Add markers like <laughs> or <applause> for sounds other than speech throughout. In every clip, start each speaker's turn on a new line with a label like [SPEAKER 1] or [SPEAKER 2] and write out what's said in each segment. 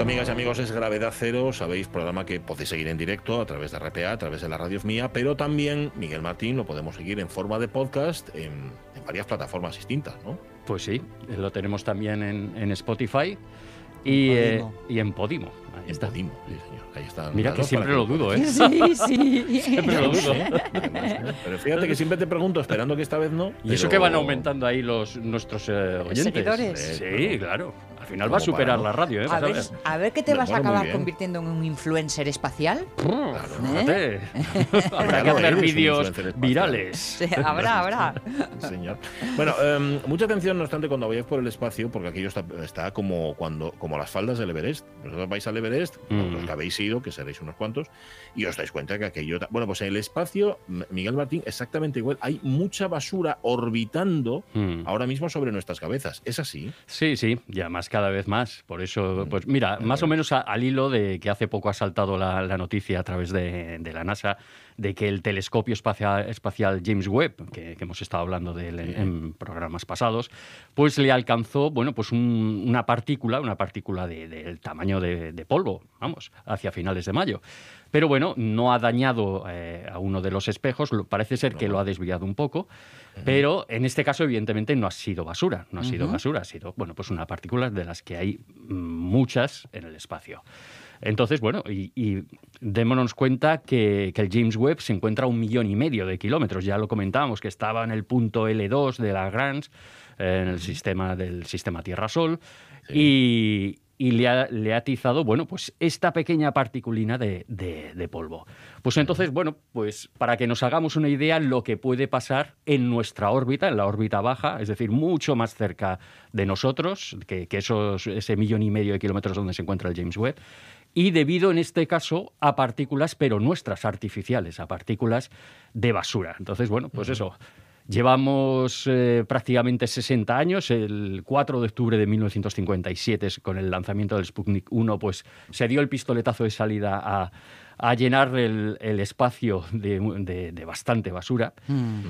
[SPEAKER 1] Esto, amigas y amigos, es Gravedad Cero. Sabéis, programa que podéis seguir en directo a través de RPA, a través de la radio mía, pero también Miguel Martín lo podemos seguir en forma de podcast en, varias plataformas distintas, ¿no?
[SPEAKER 2] Pues sí, lo tenemos también en, Spotify y, eh, y en Podimo.
[SPEAKER 1] Ahí está. Podimo, sí, señor. Ahí está.
[SPEAKER 2] Mira que <laughs> siempre lo dudo, ¿eh?
[SPEAKER 3] Sí, sí.
[SPEAKER 2] siempre lo dudo.
[SPEAKER 1] Pero fíjate que siempre te pregunto, esperando que esta vez no.
[SPEAKER 2] Y eso que van aumentando ahí los nuestros eh, oyentes.
[SPEAKER 3] Seguidores.
[SPEAKER 2] Sí, claro al final va a superar la radio, ¿eh?
[SPEAKER 3] A ver, a ver qué te vas a acabar convirtiendo en un influencer espacial.
[SPEAKER 2] Claro, ¿Eh? <laughs> habrá que hacer vídeos virales.
[SPEAKER 3] habrá, habrá.
[SPEAKER 1] Señor. Bueno, em, mucha atención, no obstante, cuando vayáis por el espacio, porque aquello está, como, cuando, como las faldas del Everest. Vosotros vais al Everest, mm. los que habéis ido, que seréis unos cuantos, y os dais cuenta que aquello. Bueno, pues en el espacio, Miguel Martín, exactamente igual. Hay mucha basura orbitando mm. ahora mismo sobre nuestras cabezas. ¿Es así?
[SPEAKER 2] Sí, sí, ya más que cada vez más. Por eso, pues mira, más o menos al hilo de que hace poco ha saltado la, noticia a través de, la NASA de que el telescopio espacial, espacial James Webb, que, hemos estado hablando de él en, programas pasados, pues le alcanzó, bueno, pues una partícula, una partícula del tamaño de, polvo, vamos, hacia finales de mayo. Pero bueno, no ha dañado eh, a uno de los espejos, parece ser que lo ha desviado un poco, pero en este caso evidentemente no ha sido basura, no ha sido basura, ha sido, bueno, pues una partícula de las que hay muchas en el espacio. Entonces, bueno, y, démonos cuenta que, el James Webb se encuentra a un millón y medio de kilómetros. Ya lo comentábamos, que estaba en el punto L2 de Lagrange, en el sistema del sistema Tierra-Sol. Y, y le ha, atizado, bueno, pues esta pequeña particulina de, polvo. Pues entonces, bueno, pues para que nos hagamos una idea lo que puede pasar en nuestra órbita, en la órbita baja, es decir, mucho más cerca de nosotros, que, esos, ese millón y medio de kilómetros donde se encuentra el James Webb, y debido en este caso a partículas, pero nuestras, artificiales, a partículas de basura. Entonces, bueno, pues eso Llevamos eh, prácticamente 60 años. El 4 de octubre de 1957, con el lanzamiento del Sputnik 1, pues se dio el pistoletazo de salida a, llenar el, espacio de, bastante basura. Mm.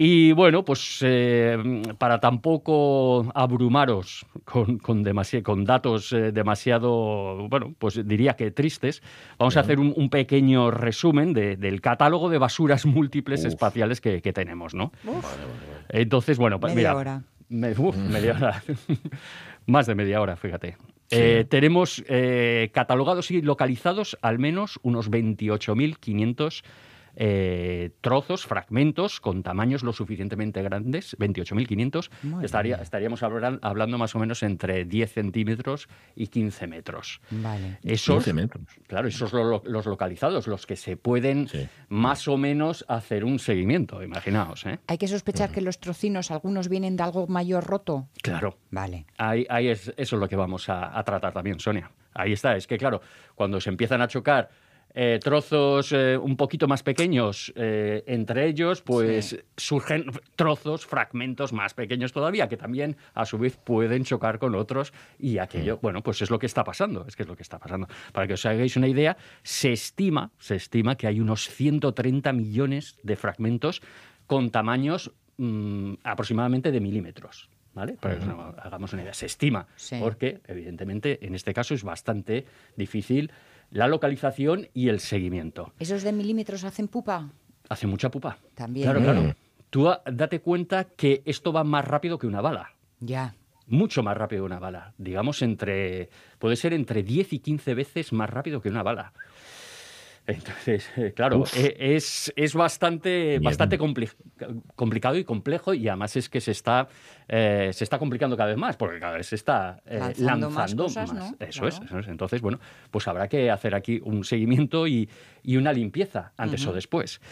[SPEAKER 2] Y bueno, pues eh, para tampoco abrumaros con, con, con datos eh, demasiado, bueno, pues diría que tristes, vamos a hacer un, pequeño resumen del catálogo de basuras múltiples espaciales que, tenemos, ¿no? Entonces, bueno,
[SPEAKER 3] pues
[SPEAKER 2] media
[SPEAKER 3] Hora.
[SPEAKER 2] media hora. <laughs> Más de media hora, fíjate. Eh, tenemos catalogados y localizados al menos unos 28.500 eh, trozos, fragmentos con tamaños lo suficientemente grandes, 28.500, estaría, estaríamos hablando más o menos entre 10 centímetros y 15 metros.
[SPEAKER 3] Vale.
[SPEAKER 2] Esos, 15 metros. Claro, esos los, los localizados, los que se pueden más o menos hacer un seguimiento, imaginaos. ¿eh?
[SPEAKER 3] Hay que sospechar que los trocinos, algunos vienen de algo mayor roto.
[SPEAKER 2] Claro.
[SPEAKER 3] Vale.
[SPEAKER 2] Ahí, es, eso es lo que vamos a, a tratar también, Sonia. Ahí está, es que claro, cuando se empiezan a chocar eh, trozos eh, un poquito más pequeños eh, entre ellos, pues surgen trozos, fragmentos más pequeños todavía, que también a su vez pueden chocar con otros y aquello, mm. bueno, pues es lo que está pasando, es que es lo que está pasando. Para que os hagáis una idea, se estima, se estima que hay unos 130 millones de fragmentos con tamaños mm, aproximadamente de milímetros. ¿Vale? Para que hagamos una idea. Se estima, porque evidentemente en este caso es bastante difícil la localización y el seguimiento.
[SPEAKER 3] ¿Esos de milímetros hacen pupa?
[SPEAKER 2] Hace mucha pupa.
[SPEAKER 3] También.
[SPEAKER 2] Claro, claro. Mm. Tú date cuenta que esto va más rápido que una bala.
[SPEAKER 3] Ya.
[SPEAKER 2] Mucho más rápido que una bala. Digamos, entre. puede ser entre 10 y 15 veces más rápido que una bala. Entonces, <laughs> claro, e, es, es, bastante, bastante complicado y complejo y además es que se está, eh, se está complicando cada vez más porque cada vez se está
[SPEAKER 3] eh, lanzando, más.
[SPEAKER 2] Eso, es, eso, es, Entonces, bueno, pues habrá que hacer aquí un seguimiento y, y una limpieza antes o después.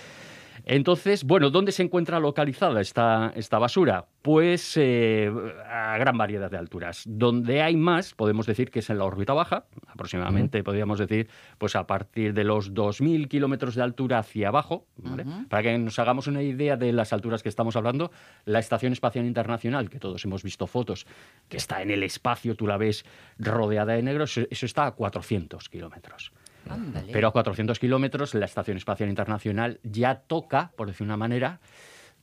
[SPEAKER 2] Entonces, bueno, ¿dónde se encuentra localizada esta, esta basura? Pues eh, a gran variedad de alturas. Donde hay más, podemos decir que es en la órbita baja, aproximadamente podríamos decir, pues a partir de los 2.000 kilómetros de altura hacia abajo, Para que nos hagamos una idea de las alturas que estamos hablando, la Estación Espacial Internacional, que todos hemos visto fotos, que está en el espacio, tú la ves rodeada de negro, eso está a 400 kilómetros. Pero a 400 kilómetros la Estación Espacial Internacional ya toca, por decir una manera,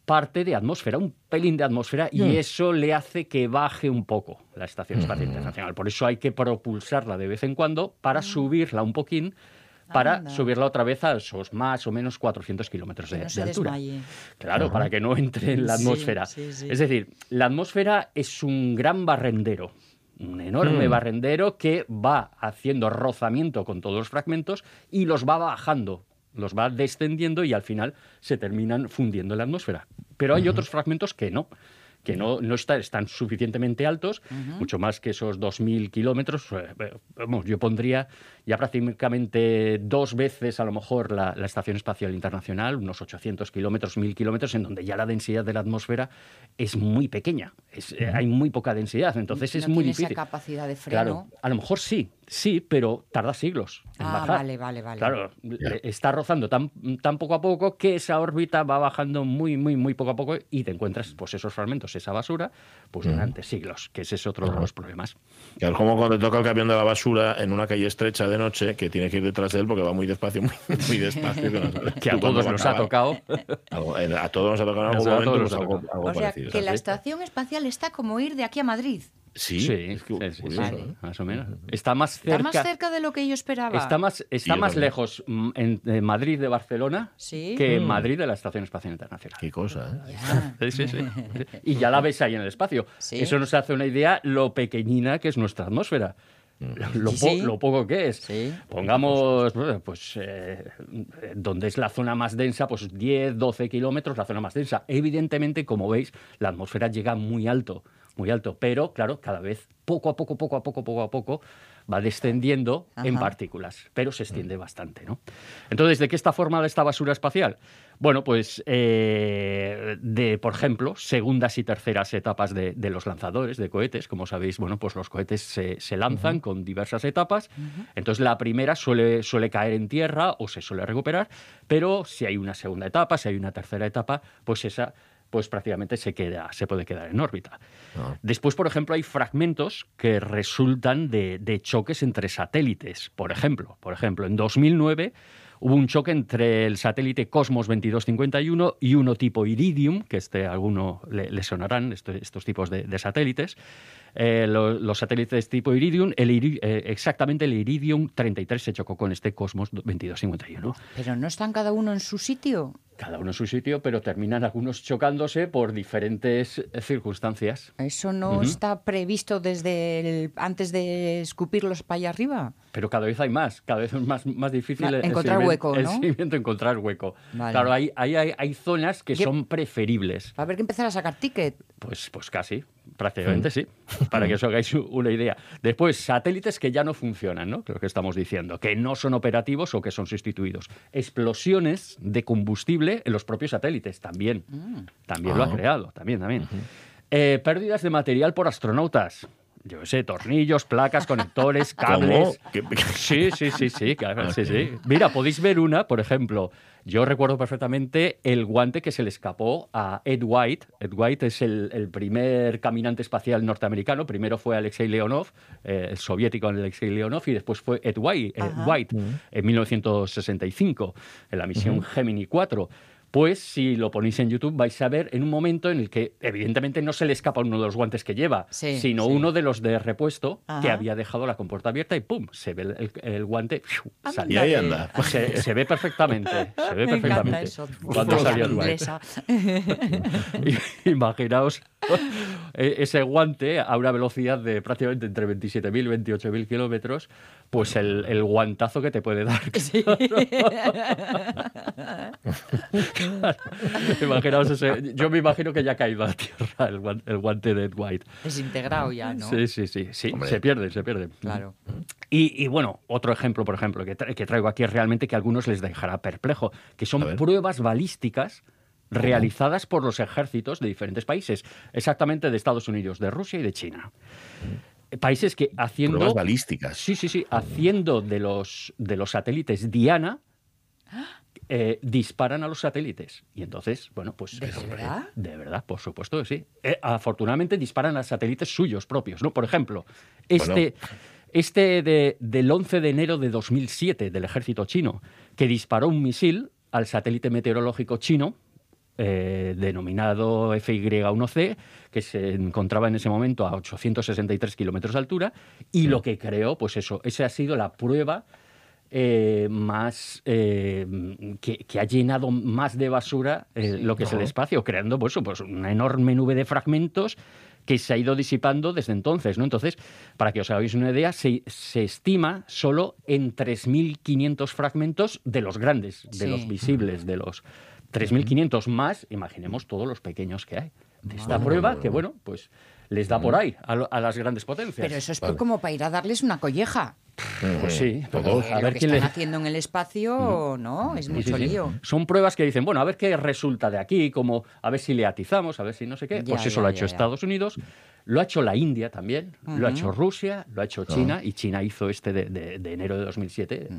[SPEAKER 2] parte de atmósfera, un pelín de atmósfera, y
[SPEAKER 1] Mm.
[SPEAKER 2] eso le hace que baje un poco la Estación Espacial Internacional. Por eso hay que propulsarla de vez en cuando para subirla un poquín, para
[SPEAKER 3] Anda.
[SPEAKER 2] subirla otra vez a esos más o menos 400 kilómetros de,
[SPEAKER 3] no
[SPEAKER 2] de altura.
[SPEAKER 3] desmaye.
[SPEAKER 2] Claro, para que no entre en la
[SPEAKER 3] Sí,
[SPEAKER 2] atmósfera.
[SPEAKER 3] sí, sí.
[SPEAKER 2] Es decir, la atmósfera es un gran barrendero, un enorme
[SPEAKER 1] Mm.
[SPEAKER 2] barrendero que va haciendo rozamiento con todos los fragmentos y los va bajando, los va descendiendo y al final se terminan fundiendo en la atmósfera. Pero hay otros fragmentos que no que no, no está- están suficientemente altos, mucho más que esos 2.000 kilómetros. eh, vamos, yo pondría ya prácticamente dos veces a lo mejor la, la Estación Espacial Internacional, unos 800 kilómetros, 1.000 kilómetros, en donde ya la densidad de la atmósfera es muy pequeña, es, eh, hay muy poca densidad, entonces es muy difícil.
[SPEAKER 3] esa capacidad de freno.
[SPEAKER 2] Claro, a lo mejor sí, sí, pero tarda siglos en
[SPEAKER 3] Ah,
[SPEAKER 2] bajar.
[SPEAKER 3] vale, vale, vale.
[SPEAKER 2] Claro, le- está rozando tan, tan poco a poco que esa órbita va bajando muy, muy, muy poco a poco y te encuentras pues esos fragmentos, esa basura, pues durante siglos, que ese es otro de los problemas.
[SPEAKER 1] Que es como cuando te toca el camión de la basura en una calle estrecha de noche que tienes que ir detrás de él porque va muy despacio, muy, muy despacio. que no sabes <laughs>
[SPEAKER 2] Que a todos nos ha tocado.
[SPEAKER 1] Algo- a todos nos ha tocado en algún momento pues, algo, algo
[SPEAKER 3] O sea,
[SPEAKER 1] parecido.
[SPEAKER 3] que la estación espacial está como ir de aquí a Madrid.
[SPEAKER 1] Sí,
[SPEAKER 2] Sí,
[SPEAKER 1] es que
[SPEAKER 2] sí, sí,
[SPEAKER 1] curioso,
[SPEAKER 2] sí,
[SPEAKER 1] ¿eh?
[SPEAKER 2] más o menos. Está más
[SPEAKER 3] Está
[SPEAKER 2] cerca.
[SPEAKER 3] más cerca de lo que yo esperaba.
[SPEAKER 2] Está más, está más
[SPEAKER 1] también.
[SPEAKER 2] lejos mm, en, en Madrid de Barcelona
[SPEAKER 3] Sí.
[SPEAKER 2] que en
[SPEAKER 1] Mm.
[SPEAKER 2] Madrid de la Estación Espacial Internacional.
[SPEAKER 1] Qué cosa, ¿eh?
[SPEAKER 3] Ya.
[SPEAKER 2] Sí, sí, sí. <laughs> Y ya la ves ahí en el espacio.
[SPEAKER 3] Sí.
[SPEAKER 2] Eso nos hace una idea lo pequeñina que es nuestra atmósfera. Lo,
[SPEAKER 3] Sí,
[SPEAKER 2] po-
[SPEAKER 3] sí.
[SPEAKER 2] lo poco que es.
[SPEAKER 3] Sí.
[SPEAKER 2] Pongamos, pues, eh, donde es la zona más densa, pues 10, 12 kilómetros, la zona más densa. Evidentemente, como veis, la atmósfera llega muy alto, muy alto. Pero, claro, cada vez, poco a poco, poco a poco, poco a poco, va descendiendo en partículas, pero se extiende bastante, ¿no? Entonces, ¿de qué está formada esta basura espacial? Bueno, pues eh, de, por ejemplo, segundas y terceras etapas de, de los lanzadores de cohetes. Como sabéis, bueno, pues los cohetes se, se lanzan con diversas etapas. Entonces, la primera suele, suele caer en tierra o se suele recuperar, pero si hay una segunda etapa, si hay una tercera etapa, pues esa pues prácticamente se, queda, se puede quedar en órbita.
[SPEAKER 1] Ah.
[SPEAKER 2] Después, por ejemplo, hay fragmentos que resultan de, de choques entre satélites. Por ejemplo, por ejemplo, en 2009 hubo un choque entre el satélite Cosmos 2251 y uno tipo Iridium, que este a alguno le, le sonarán estos tipos de, de satélites. Eh, lo- los satélites tipo Iridium, el Iri- eh, exactamente el Iridium 33 se chocó con este Cosmos 2251
[SPEAKER 3] Pero no están cada uno en su sitio.
[SPEAKER 2] Cada uno en su sitio, pero terminan algunos chocándose por diferentes eh, circunstancias.
[SPEAKER 3] Eso no está previsto desde el- antes de escupirlos para allá arriba.
[SPEAKER 2] Pero cada vez hay más, cada vez es más, más difícil
[SPEAKER 3] Ma- encontrar hueco,
[SPEAKER 2] el
[SPEAKER 3] ¿no?
[SPEAKER 2] seguimiento, encontrar hueco.
[SPEAKER 3] Vale.
[SPEAKER 2] Claro, hay, hay, hay, hay zonas que
[SPEAKER 3] Yo-
[SPEAKER 2] son preferibles.
[SPEAKER 3] Va a haber que empezar a sacar ticket.
[SPEAKER 2] Pues, pues casi, prácticamente sí, para que os <laughs> hagáis una idea. Después, satélites que ya no funcionan, ¿no? Creo que estamos diciendo, que no son operativos o que son sustituidos. Explosiones de combustible en los propios satélites, también. También lo ha
[SPEAKER 1] Ah.
[SPEAKER 2] creado, también, también. Eh, pérdidas de material por astronautas. Yo qué sé, tornillos, placas, conectores, <laughs> cables.
[SPEAKER 1] ¿Cómo? ¿Qué-
[SPEAKER 2] Sí, sí, sí, sí, claro, <laughs> sí, sí. Mira, podéis ver una, por ejemplo, yo recuerdo perfectamente el guante que se le escapó a Ed White. Ed White es el, el primer caminante espacial norteamericano. Primero fue Alexei Leonov, eh, el soviético Alexei Leonov, y después fue Ed White. White en 1965, en la misión Gemini 4. Pues si lo ponéis en YouTube vais a ver en un momento en el que evidentemente no se le escapa uno de los guantes que lleva,
[SPEAKER 3] Sí,
[SPEAKER 2] sino
[SPEAKER 3] sí.
[SPEAKER 2] uno de los de repuesto que había dejado la compuerta abierta y pum, se ve el, el- el guante salir.
[SPEAKER 1] Y ahí anda.
[SPEAKER 2] Se, se ve perfectamente, se ve
[SPEAKER 3] Me
[SPEAKER 2] perfectamente.
[SPEAKER 3] eso.
[SPEAKER 2] Cuando salió el guante. <laughs> Imaginaos e- ese guante a una velocidad de prácticamente entre 27.000 y 28.000 kilómetros, pues el, el guantazo que te puede dar. <laughs> Imaginaos ese- Yo me imagino que ya ha caído a tierra el, guan- el guante de Ed White.
[SPEAKER 3] Desintegrado ya, ¿no?
[SPEAKER 2] Sí, sí, sí, sí.
[SPEAKER 1] Hombre.
[SPEAKER 2] Se pierde, se pierde.
[SPEAKER 3] Claro.
[SPEAKER 2] Y, y, bueno, otro ejemplo, por ejemplo, que, tra- que traigo aquí es realmente que a algunos les dejará perplejo, que son pruebas balísticas realizadas por los ejércitos de diferentes países, exactamente de Estados Unidos, de Rusia y de China. Países que haciendo...
[SPEAKER 1] Pruebas balísticas.
[SPEAKER 2] Sí, sí, sí, haciendo de los, de los satélites Diana, eh, disparan a los satélites. Y entonces, bueno, pues...
[SPEAKER 3] ¿De
[SPEAKER 2] hombre,
[SPEAKER 3] verdad?
[SPEAKER 2] De verdad, por supuesto que sí. Eh, afortunadamente disparan a satélites suyos propios, ¿no? Por ejemplo, este... Este de- del 11 de enero de 2007 del ejército chino, que disparó un misil al satélite meteorológico chino, eh, denominado FY1C, que se encontraba en ese momento a 863 kilómetros de altura, y lo que creó, pues eso, esa ha sido la prueba eh, más eh, que, ha llenado más de basura lo que es el espacio, creando pues, pues, una enorme nube de fragmentos que se ha ido disipando desde entonces. ¿no? Entonces, para que os hagáis una idea, se, estima solo en 3.500 fragmentos de los grandes, de los visibles, de los 3.500 más, imaginemos todos los pequeños que hay. De esta prueba, que bueno, pues les da por ahí a, las grandes potencias.
[SPEAKER 3] Pero eso es como para ir a darles una colleja.
[SPEAKER 2] Pues sí,
[SPEAKER 3] todos. A ver lo que están haciendo en el espacio, ¿no? Es mucho lío.
[SPEAKER 2] Son pruebas que dicen, bueno, a ver qué resulta de aquí, como a ver si le atizamos, a ver si no sé qué. pues eso lo ha hecho Estados Unidos. Lo ha hecho la India también, lo ha hecho Rusia, lo ha hecho China, y China hizo este de, enero de 2007,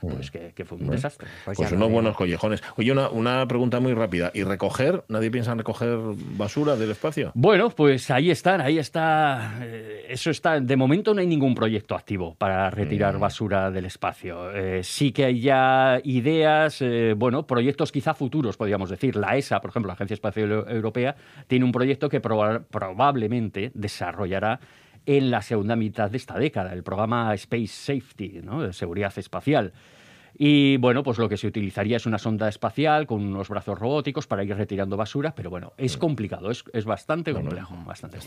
[SPEAKER 2] pues que, fue un desastre.
[SPEAKER 1] Pues, pues unos buenos collejones. Oye, una, una, pregunta muy rápida. ¿Y recoger? ¿Nadie piensa en recoger basura del espacio?
[SPEAKER 2] Bueno, pues ahí están, ahí está. Eh, eso está. De momento no hay ningún proyecto activo para retirar mm. basura del espacio. Eh, sí que hay ya ideas, eh, bueno, proyectos quizá futuros, podríamos decir. La ESA, por ejemplo, la Agencia Espacial Europea, tiene un proyecto que probablemente desarrollará en la segunda mitad de esta década, el programa Space Safety, ¿no? de seguridad espacial. Y bueno, pues lo que se utilizaría es una sonda espacial con unos brazos robóticos para ir retirando basura, pero bueno, es complicado, es, bastante complejo. bastante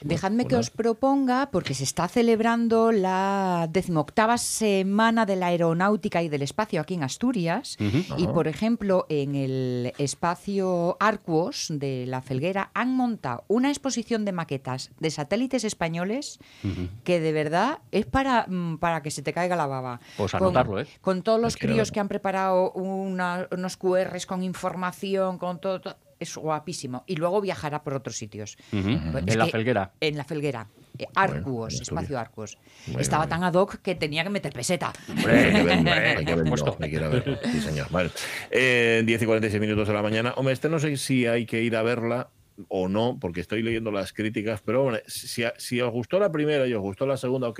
[SPEAKER 3] Dejadme que os proponga, porque se está celebrando la decimoctava semana de la aeronáutica y del espacio aquí en Asturias, y por ejemplo, en el espacio Arcuos de la Felguera han montado una exposición de maquetas de satélites españoles que de verdad es para, mm, para que se te caiga la baba.
[SPEAKER 2] Pues anotarlo, ¿eh?
[SPEAKER 3] Todos los críos que han preparado unos QRs con información, con todo, es guapísimo. Y luego viajará por otros sitios.
[SPEAKER 2] Pues en la Felguera.
[SPEAKER 3] En la Felguera. Eh, Arcuos, espacio Arcuos. Estaba tan ad hoc que tenía que meter peseta.
[SPEAKER 1] Hombre, hay que ver, <laughs> hay que verlo, hay que ir a verlo. Sí, señor. Vale. Eh, 10 y 46 minutos de la mañana. Hombre, este no sé si hay que ir a verla o no, porque estoy leyendo las críticas, pero bueno, si, si os gustó la primera y os gustó la segunda,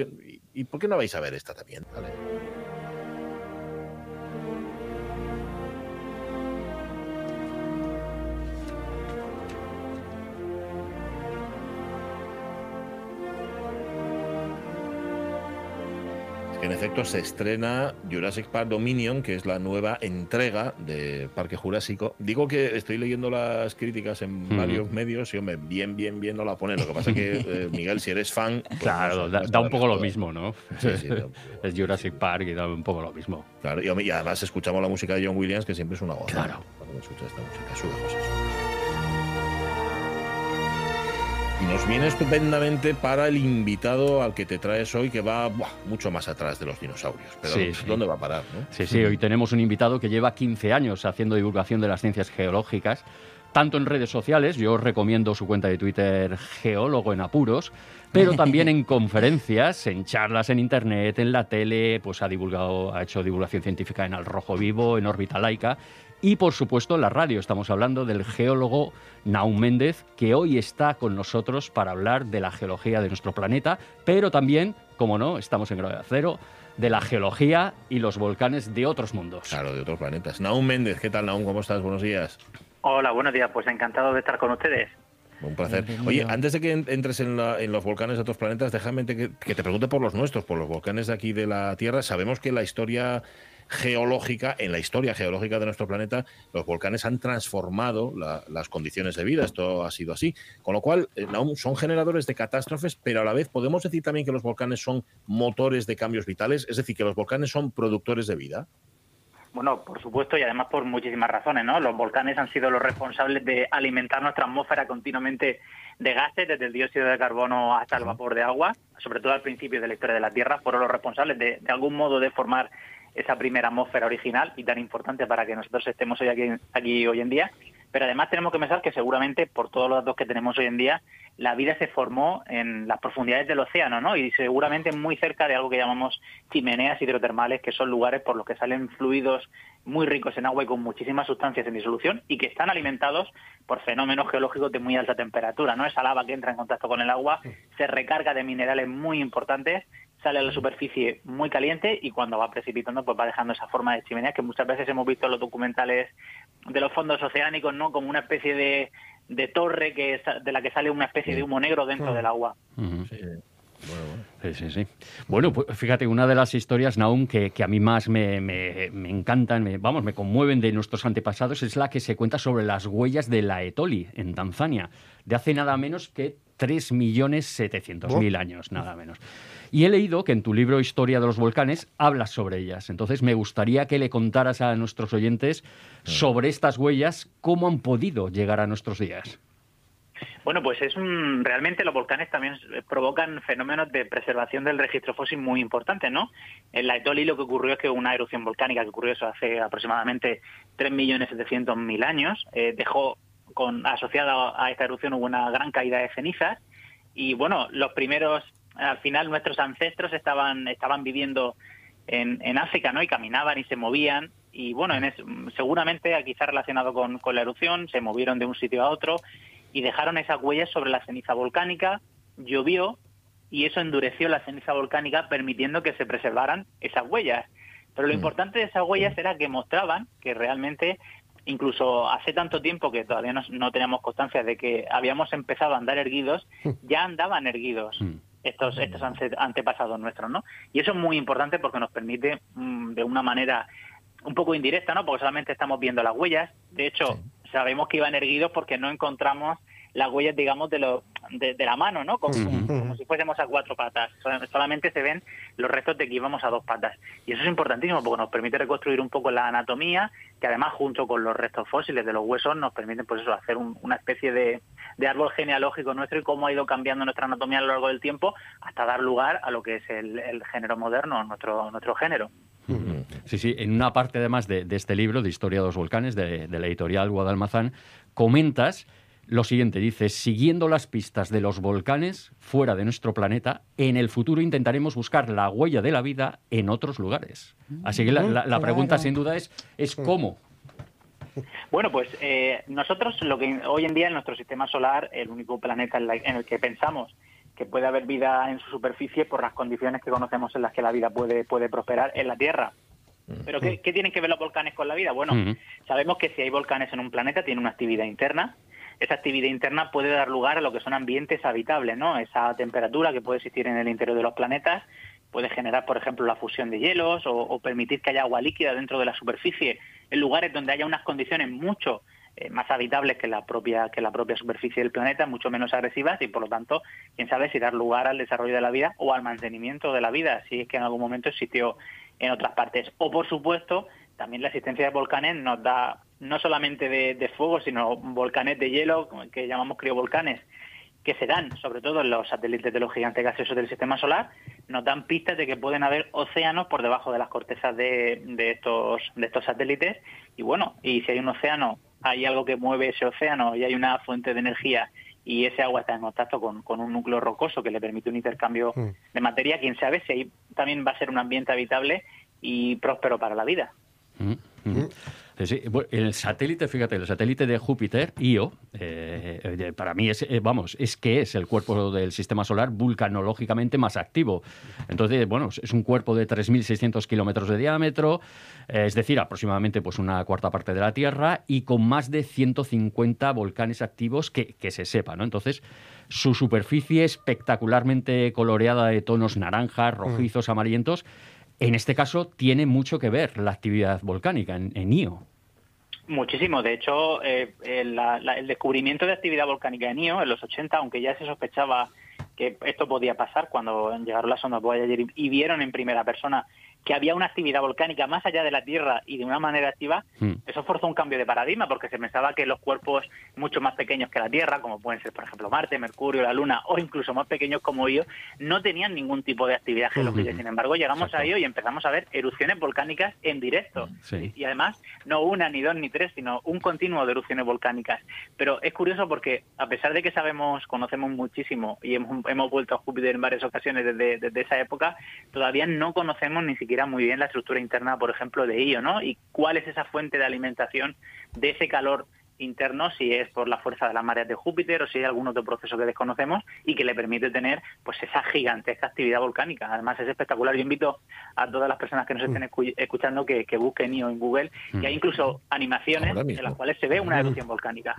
[SPEAKER 1] ¿y por qué no vais a ver esta también? Vale. Efecto se estrena Jurassic Park Dominion, que es la nueva entrega de Parque Jurásico. Digo que estoy leyendo las críticas en varios medios y, hombre, bien, bien, bien no la ponen. Lo que pasa es que, <laughs> eh, Miguel, si eres fan...
[SPEAKER 2] Pues claro, da, un poco <laughs> lo mismo, ¿no? Sí, sí. es Jurassic Park y da un poco lo mismo.
[SPEAKER 1] Claro, y, además escuchamos la música de John Williams, que siempre es una voz.
[SPEAKER 2] Claro.
[SPEAKER 1] Cuando escuchas esta música, sube cosas. Y nos viene estupendamente para el invitado al que te traes hoy, que va mucho más atrás de los dinosaurios. Pero ¿dónde va a parar?
[SPEAKER 2] Sí, sí, hoy tenemos un invitado que lleva 15 años haciendo divulgación de las ciencias geológicas, tanto en redes sociales, yo os recomiendo su cuenta de Twitter Geólogo en Apuros, pero <laughs> también en conferencias, en charlas en internet, en la tele, pues ha divulgado, ha hecho divulgación científica en Al Rojo Vivo, en Órbita Laica y por supuesto la radio. Estamos hablando del geólogo Naum Méndez, que hoy está con nosotros para hablar de la geología de nuestro planeta, pero también, como no, estamos en Grado Cero, de la geología y los volcanes de otros mundos.
[SPEAKER 1] Claro, de otros planetas. Naum Méndez, ¿qué tal Naum? ¿Cómo estás? Buenos días.
[SPEAKER 4] Hola, buenos días. Pues encantado de estar con ustedes.
[SPEAKER 1] Un placer. Oye, antes de que entres en, los volcanes de otros planetas, déjame que, que, te pregunte por los nuestros, por los volcanes de aquí de la Tierra. Sabemos que la historia geológica, en la historia geológica de nuestro planeta, los volcanes han transformado las condiciones de vida. Esto ha sido así. Con lo cual, eh, son generadores de catástrofes, pero a la vez podemos decir también que los volcanes son motores de cambios vitales, es decir, que los volcanes son productores de vida.
[SPEAKER 4] Bueno, por supuesto, y además por muchísimas razones, ¿no? Los volcanes han sido los responsables de alimentar nuestra atmósfera continuamente de gases, desde el dióxido de carbono hasta el vapor de agua, sobre todo al principio de la historia de la Tierra, fueron los responsables de, de algún modo de formar esa primera atmósfera original y tan importante para que nosotros estemos hoy aquí, aquí hoy en día. Pero además tenemos que pensar que seguramente por todos los datos que tenemos hoy en día, la vida se formó en las profundidades del océano, ¿no? Y seguramente muy cerca de algo que llamamos chimeneas hidrotermales, que son lugares por los que salen fluidos muy ricos en agua y con muchísimas sustancias en disolución y que están alimentados por fenómenos geológicos de muy alta temperatura, ¿no? Esa lava que entra en contacto con el agua se recarga de minerales muy importantes sale a la superficie muy caliente y cuando va precipitando pues va dejando esa forma de chimenea que muchas veces hemos visto en los documentales de los fondos oceánicos, ¿no? Como una especie de, de torre que de la que sale una especie de humo negro dentro mm. del agua.
[SPEAKER 2] Sí, sí, sí. Bueno, pues fíjate, una de las historias, Naum, que, a mí más me, me, encantan, me, vamos, me conmueven de nuestros antepasados, es la que se cuenta sobre las huellas de la Etoli en Tanzania, de hace nada menos que 3.700.000 años, nada menos. Y he leído que en tu libro Historia de los Volcanes hablas sobre ellas. Entonces me gustaría que le contaras a nuestros oyentes sobre estas huellas, cómo han podido llegar a nuestros días.
[SPEAKER 4] Bueno, pues es un, realmente los volcanes también provocan fenómenos de preservación del registro fósil muy importantes, ¿no? En la Etoli lo que ocurrió es que una erupción volcánica que ocurrió eso hace aproximadamente 3.700.000 años eh, dejó con asociada a esta erupción hubo una gran caída de cenizas y bueno, los primeros al final nuestros ancestros estaban, estaban viviendo en, en África, ¿no? Y caminaban y se movían. Y bueno, en seguramente quizá relacionado con, con la erupción, se movieron de un sitio a otro y dejaron esas huellas sobre la ceniza volcánica, llovió y eso endureció la ceniza volcánica permitiendo que se preservaran esas huellas. Pero lo mm. importante de esas huellas era que mostraban que realmente, incluso hace tanto tiempo que todavía no, no teníamos constancia de que habíamos empezado a andar erguidos, mm. ya andaban erguidos. Mm estos, estos antepasados nuestros, ¿no? Y eso es muy importante porque nos permite, mm, de una manera un poco indirecta, ¿no? Porque solamente estamos viendo las huellas. De hecho, sabemos que iban erguidos porque no encontramos las huellas, digamos, de, lo, de, la mano, ¿no? Como, si fuésemos a cuatro patas. Solamente se ven los restos de que íbamos a dos patas. Y eso es importantísimo porque nos permite reconstruir un poco la anatomía, que además, junto con los restos fósiles de los huesos, nos permiten, pues eso, hacer una especie de, de, árbol genealógico nuestro y cómo ha ido cambiando nuestra anatomía a lo largo del tiempo hasta dar lugar a lo que es el, género moderno, nuestro, nuestro género.
[SPEAKER 2] Sí, sí, en una parte además de, este libro, de Historia de los Volcanes, de, de la editorial Guadalmazán, comentas lo siguiente, dice, siguiendo las pistas de los volcanes fuera de nuestro planeta, en el futuro intentaremos buscar la huella de la vida en otros lugares. Así que la, pregunta sin duda es, es cómo.
[SPEAKER 4] Bueno, pues eh, nosotros lo que hoy en día en nuestro sistema solar, el único planeta en, el que pensamos que puede haber vida en su superficie por las condiciones que conocemos en las que la vida puede, puede prosperar en la Tierra. ¿Pero qué, tienen que ver los volcanes con la vida? Bueno, sabemos que si hay volcanes en un planeta, tiene una actividad interna esa actividad interna puede dar lugar a lo que son ambientes habitables, ¿no? Esa temperatura que puede existir en el interior de los planetas puede generar, por ejemplo, la fusión de hielos o, permitir que haya agua líquida dentro de la superficie en lugares donde haya unas condiciones mucho eh, más habitables que la propia que la propia superficie del planeta, mucho menos agresivas y por lo tanto, quién sabe si dar lugar al desarrollo de la vida o al mantenimiento de la vida, si es que en algún momento existió en otras partes. O por supuesto, también la existencia de volcanes nos da no solamente de, fuego, sino volcanes de hielo, que llamamos criovolcanes, que se dan, sobre todo en los satélites de los gigantes gaseosos del sistema solar, nos dan pistas de que pueden haber océanos por debajo de las cortezas de, estos, de estos satélites. Y bueno, y si hay un océano, hay algo que mueve ese océano y hay una fuente de energía y ese agua está en contacto con, un núcleo rocoso que le permite un intercambio mm. de materia, quién sabe si ahí también va a ser un ambiente habitable y próspero para la vida. Mm,
[SPEAKER 2] mm el satélite, fíjate, el satélite de Júpiter, Io, eh, eh, para mí es, eh, vamos, es que es el cuerpo del sistema solar vulcanológicamente más activo. Entonces, bueno, es un cuerpo de 3.600 kilómetros de diámetro, es decir, aproximadamente pues una cuarta parte de la Tierra y con más de 150 volcanes activos que, que se sepa, ¿no? Entonces, su superficie espectacularmente coloreada de tonos naranjas, rojizos, amarillentos, en este caso tiene mucho que ver la actividad volcánica en, Io.
[SPEAKER 4] Muchísimo. De hecho, eh, el, descubrimiento de actividad volcánica en Io en los 80, aunque ya se sospechaba que esto podía pasar cuando llegaron las sondas Voyager y vieron en primera persona que había una actividad volcánica más allá de la Tierra y de una manera activa, hmm. eso forzó un cambio de paradigma porque se pensaba que los cuerpos mucho más pequeños que la Tierra, como pueden ser por ejemplo Marte, Mercurio, la Luna o incluso más pequeños como ellos, no tenían ningún tipo de actividad geológica. Sin embargo, llegamos a ello y empezamos a ver erupciones volcánicas en directo. Y además, no una, ni dos, ni tres, sino un continuo de erupciones volcánicas. Pero es curioso porque a pesar de que sabemos, conocemos muchísimo y hemos, hemos vuelto a Júpiter en varias ocasiones desde, desde esa época, todavía no conocemos ni siquiera muy bien la estructura interna, por ejemplo, de Io, ¿no? Y cuál es esa fuente de alimentación de ese calor interno, si es por la fuerza de las mareas de Júpiter o si hay algún otro proceso que desconocemos y que le permite tener pues esa gigantesca actividad volcánica. Además es espectacular. Yo invito a todas las personas que nos estén escuchando que, busquen IO en Google y hay incluso animaciones en las cuales se ve una erupción volcánica.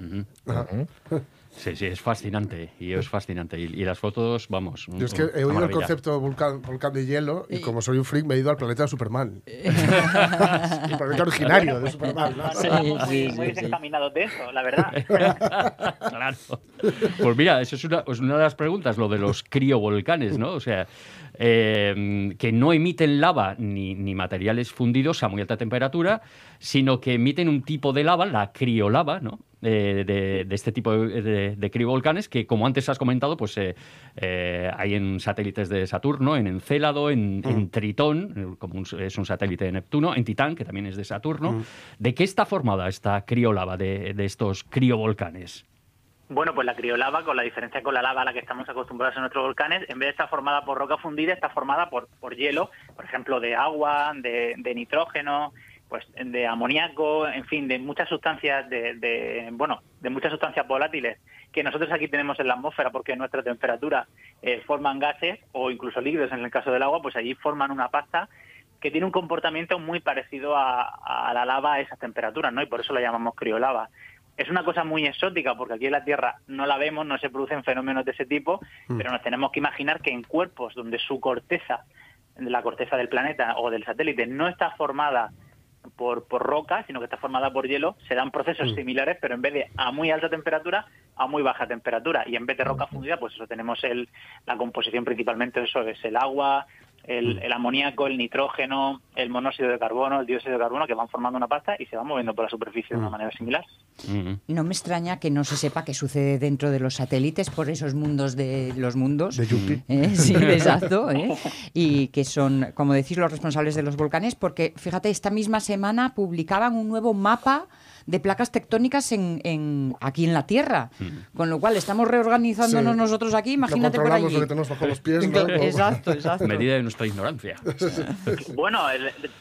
[SPEAKER 2] Sí, sí, es fascinante. Y es fascinante. Y, las fotos, vamos.
[SPEAKER 5] Yo es que he oído el concepto volcán, volcán de hielo y, como soy un freak me he ido al planeta de Superman. <laughs> <laughs> el planeta originario de Superman.
[SPEAKER 4] Sí, sí, muy, desencaminados de eso, la verdad. <laughs>
[SPEAKER 2] claro. Pues mira, eso es una, es una de las preguntas, lo de los criovolcanes, ¿no? O sea, eh, que no emiten lava ni, materiales fundidos a muy alta temperatura, sino que emiten un tipo de lava, la criolava, ¿no? De, este tipo de, de, criovolcanes que, como antes has comentado, pues eh, eh, hay en satélites de Saturno, en Encélado, en, mm. Tritón, como es un satélite de Neptuno, en Titán, que también es de Saturno. Mm. ¿De qué está formada esta criolava de, de estos criovolcanes?
[SPEAKER 4] Bueno, pues la criolava, con la diferencia con la lava a la que estamos acostumbrados en nuestros volcanes, en vez de estar formada por roca fundida, está formada por, por hielo, por ejemplo, de agua, de, nitrógeno, pues de amoníaco, en fin, de muchas sustancias, de, bueno, de muchas sustancias volátiles que nosotros aquí tenemos en la atmósfera porque nuestra temperatura eh, forman gases o incluso líquidos en el caso del agua, pues allí forman una pasta que tiene un comportamiento muy parecido a, a la lava a esas temperaturas, ¿no? Y por eso la llamamos criolava es una cosa muy exótica porque aquí en la Tierra no la vemos, no se producen fenómenos de ese tipo, mm. pero nos tenemos que imaginar que en cuerpos donde su corteza, la corteza del planeta o del satélite, no está formada por, por roca, sino que está formada por hielo, se dan procesos mm. similares, pero en vez de a muy alta temperatura, a muy baja temperatura. Y en vez de roca fundida, pues eso tenemos el, la composición principalmente, eso es el agua, Mm. el, amoníaco, el nitrógeno, el monóxido de carbono, el dióxido de carbono, que van formando una pasta y se van moviendo por la superficie de una mm. manera similar.
[SPEAKER 3] Mm-hmm. No me extraña que no se sepa qué sucede dentro de los satélites por esos mundos de los mundos.
[SPEAKER 5] De Yuppie. <laughs>
[SPEAKER 3] ¿Eh? Sí, exacto. ¿eh? <laughs> Y que son, como decís, los responsables de los volcanes, porque fíjate, esta misma semana publicaban un nuevo mapa de placas tectónicas en, aquí en la Tierra. Mm. Con lo cual estamos reorganizándonos nosotros aquí, imagínate por
[SPEAKER 5] allí. Lo que tenemos bajo los pies, <laughs>
[SPEAKER 3] Exacto, exacto.
[SPEAKER 2] Medida de nuestra ignorancia. <laughs>
[SPEAKER 4] bueno,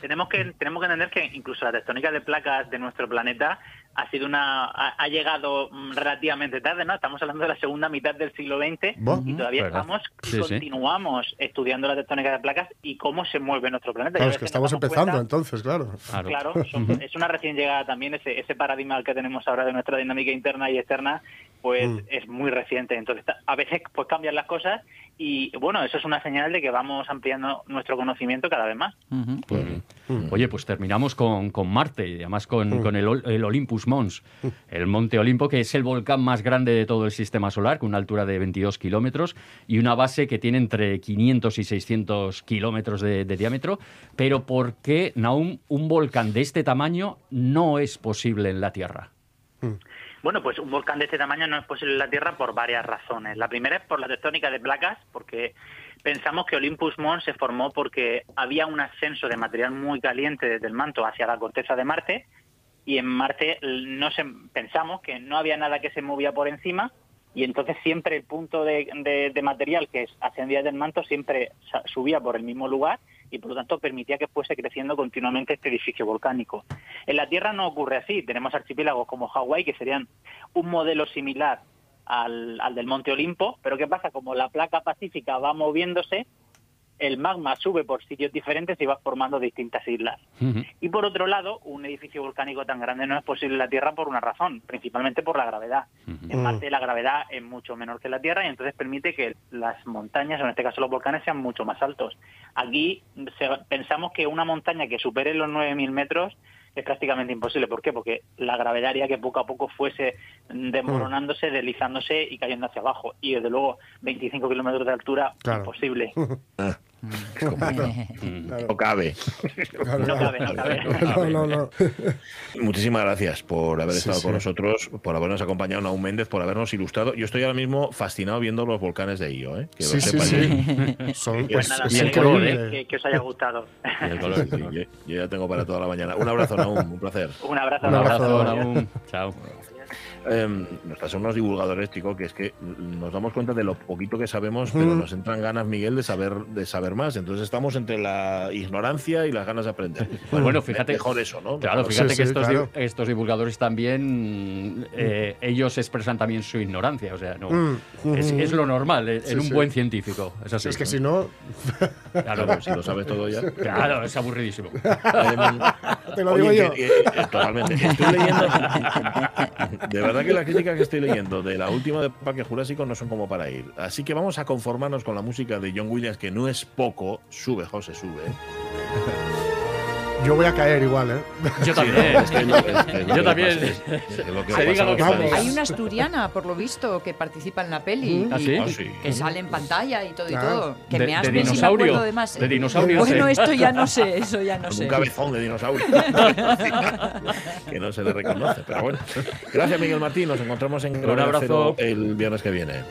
[SPEAKER 4] tenemos que tenemos que entender que incluso la tectónica de placas de nuestro planeta ha sido una ha, llegado mm, relativamente tarde, ¿no? Estamos hablando de la segunda mitad del siglo XX y todavía estamos continuamos estudiando la tectónica de placas y cómo se mueve nuestro planeta.
[SPEAKER 5] Claro, es que estamos empezando entonces, claro.
[SPEAKER 4] Claro, es una recién llegada también ese, ese paradigma que tenemos ahora de nuestra dinámica interna y externa, pues mm. es muy reciente. Entonces, a veces pues cambian las cosas y bueno, eso es una señal de que vamos ampliando nuestro conocimiento cada vez más.
[SPEAKER 2] Pues, mm. Oye, pues terminamos con, con Marte y además con, con el, el Olympus Mons, el Monte Olimpo, que es el volcán más grande de todo el sistema solar, con una altura de 22 kilómetros y una base que tiene entre 500 y 600 kilómetros de, diámetro. Pero ¿por qué, Naum, un volcán de este tamaño no es posible en la Tierra?
[SPEAKER 4] Bueno, pues un volcán de este tamaño no es posible en la Tierra por varias razones. La primera es por la tectónica de placas, porque pensamos que Olympus Mons se formó porque había un ascenso de material muy caliente desde el manto hacia la corteza de Marte y en Marte no se, pensamos que no había nada que se movía por encima y entonces siempre el punto de, material que ascendía del manto siempre subía por el mismo lugar y por lo tanto permitía que fuese creciendo continuamente este edificio volcánico. En la Tierra no ocurre así, tenemos archipiélagos como Hawái que serían un modelo similar al, al del Monte Olimpo, pero ¿qué pasa? Como la placa pacífica va moviéndose, el magma sube por sitios diferentes y va formando distintas islas. Y por otro lado, un edificio volcánico tan grande no es posible en la Tierra por una razón, principalmente por la gravedad. En Marte la gravedad es mucho menor que en la Tierra y entonces permite que las montañas, o en este caso los volcanes, sean mucho más altos. Aquí pensamos que una montaña que supere los 9.000 metros es prácticamente imposible. ¿Por qué? Porque la gravedad haría que poco a poco fuese desmoronándose, deslizándose y cayendo hacia abajo. Y desde luego 25 kilómetros de altura, imposible. <laughs>
[SPEAKER 1] No cabe.
[SPEAKER 4] No cabe, <laughs> no cabe.
[SPEAKER 1] Muchísimas gracias por haber estado con nosotros, por habernos acompañado, Naum Méndez, por habernos ilustrado. Yo estoy ahora mismo fascinado viendo los volcanes de Io. ¿eh?
[SPEAKER 5] Que sí, sí, sí. <laughs>
[SPEAKER 4] Son, pues, es increíble. Que, os haya gustado.
[SPEAKER 1] yo, ya tengo para toda la mañana. Un abrazo, Naum, un placer.
[SPEAKER 4] Un abrazo,
[SPEAKER 2] un abrazo, Naum. Chao.
[SPEAKER 1] Eh, nos unos divulgadores, Tico, que es que nos damos cuenta de lo poquito que sabemos, pero nos entran ganas, Miguel, de saber, de saber más. Entonces estamos entre la ignorancia y las ganas de aprender. <laughs>
[SPEAKER 2] Bueno, fíjate.
[SPEAKER 1] Mejor eso, ¿no?
[SPEAKER 2] Claro, fíjate que estos, estos, divulgadores también, eh, ellos expresan también su ignorancia. O sea, no, mm. es, lo normal eh, en un buen científico. Es, así,
[SPEAKER 5] es que si no.
[SPEAKER 1] Claro, si lo sabes todo ya.
[SPEAKER 2] Claro, es aburridísimo. <laughs>
[SPEAKER 5] Te lo digo yo.
[SPEAKER 1] totalmente. Estoy leyendo. <laughs> De verdad que las críticas que estoy leyendo de la última de Parque Jurásico no son como para ir. Así que vamos a conformarnos con la música de John Williams, que no es poco. Sube, José, sube.
[SPEAKER 5] Yo voy a caer igual, ¿eh?
[SPEAKER 2] Yo también. Yo también.
[SPEAKER 3] Hay una asturiana, por lo visto, que participa en la peli.
[SPEAKER 2] ¿Ah,
[SPEAKER 3] sí?
[SPEAKER 2] Ah,
[SPEAKER 3] que sale en pantalla y todo y todo. Que
[SPEAKER 2] de,
[SPEAKER 3] me has
[SPEAKER 2] dinosaurio. de, más. de dinosaurio.
[SPEAKER 3] Bueno, esto ya no sé, eso ya no sé.
[SPEAKER 1] Un cabezón de dinosaurio. <laughs> que no se le reconoce, pero bueno. Gracias, Miguel Martín. Nos encontramos en
[SPEAKER 2] Un abrazo
[SPEAKER 1] el viernes que viene.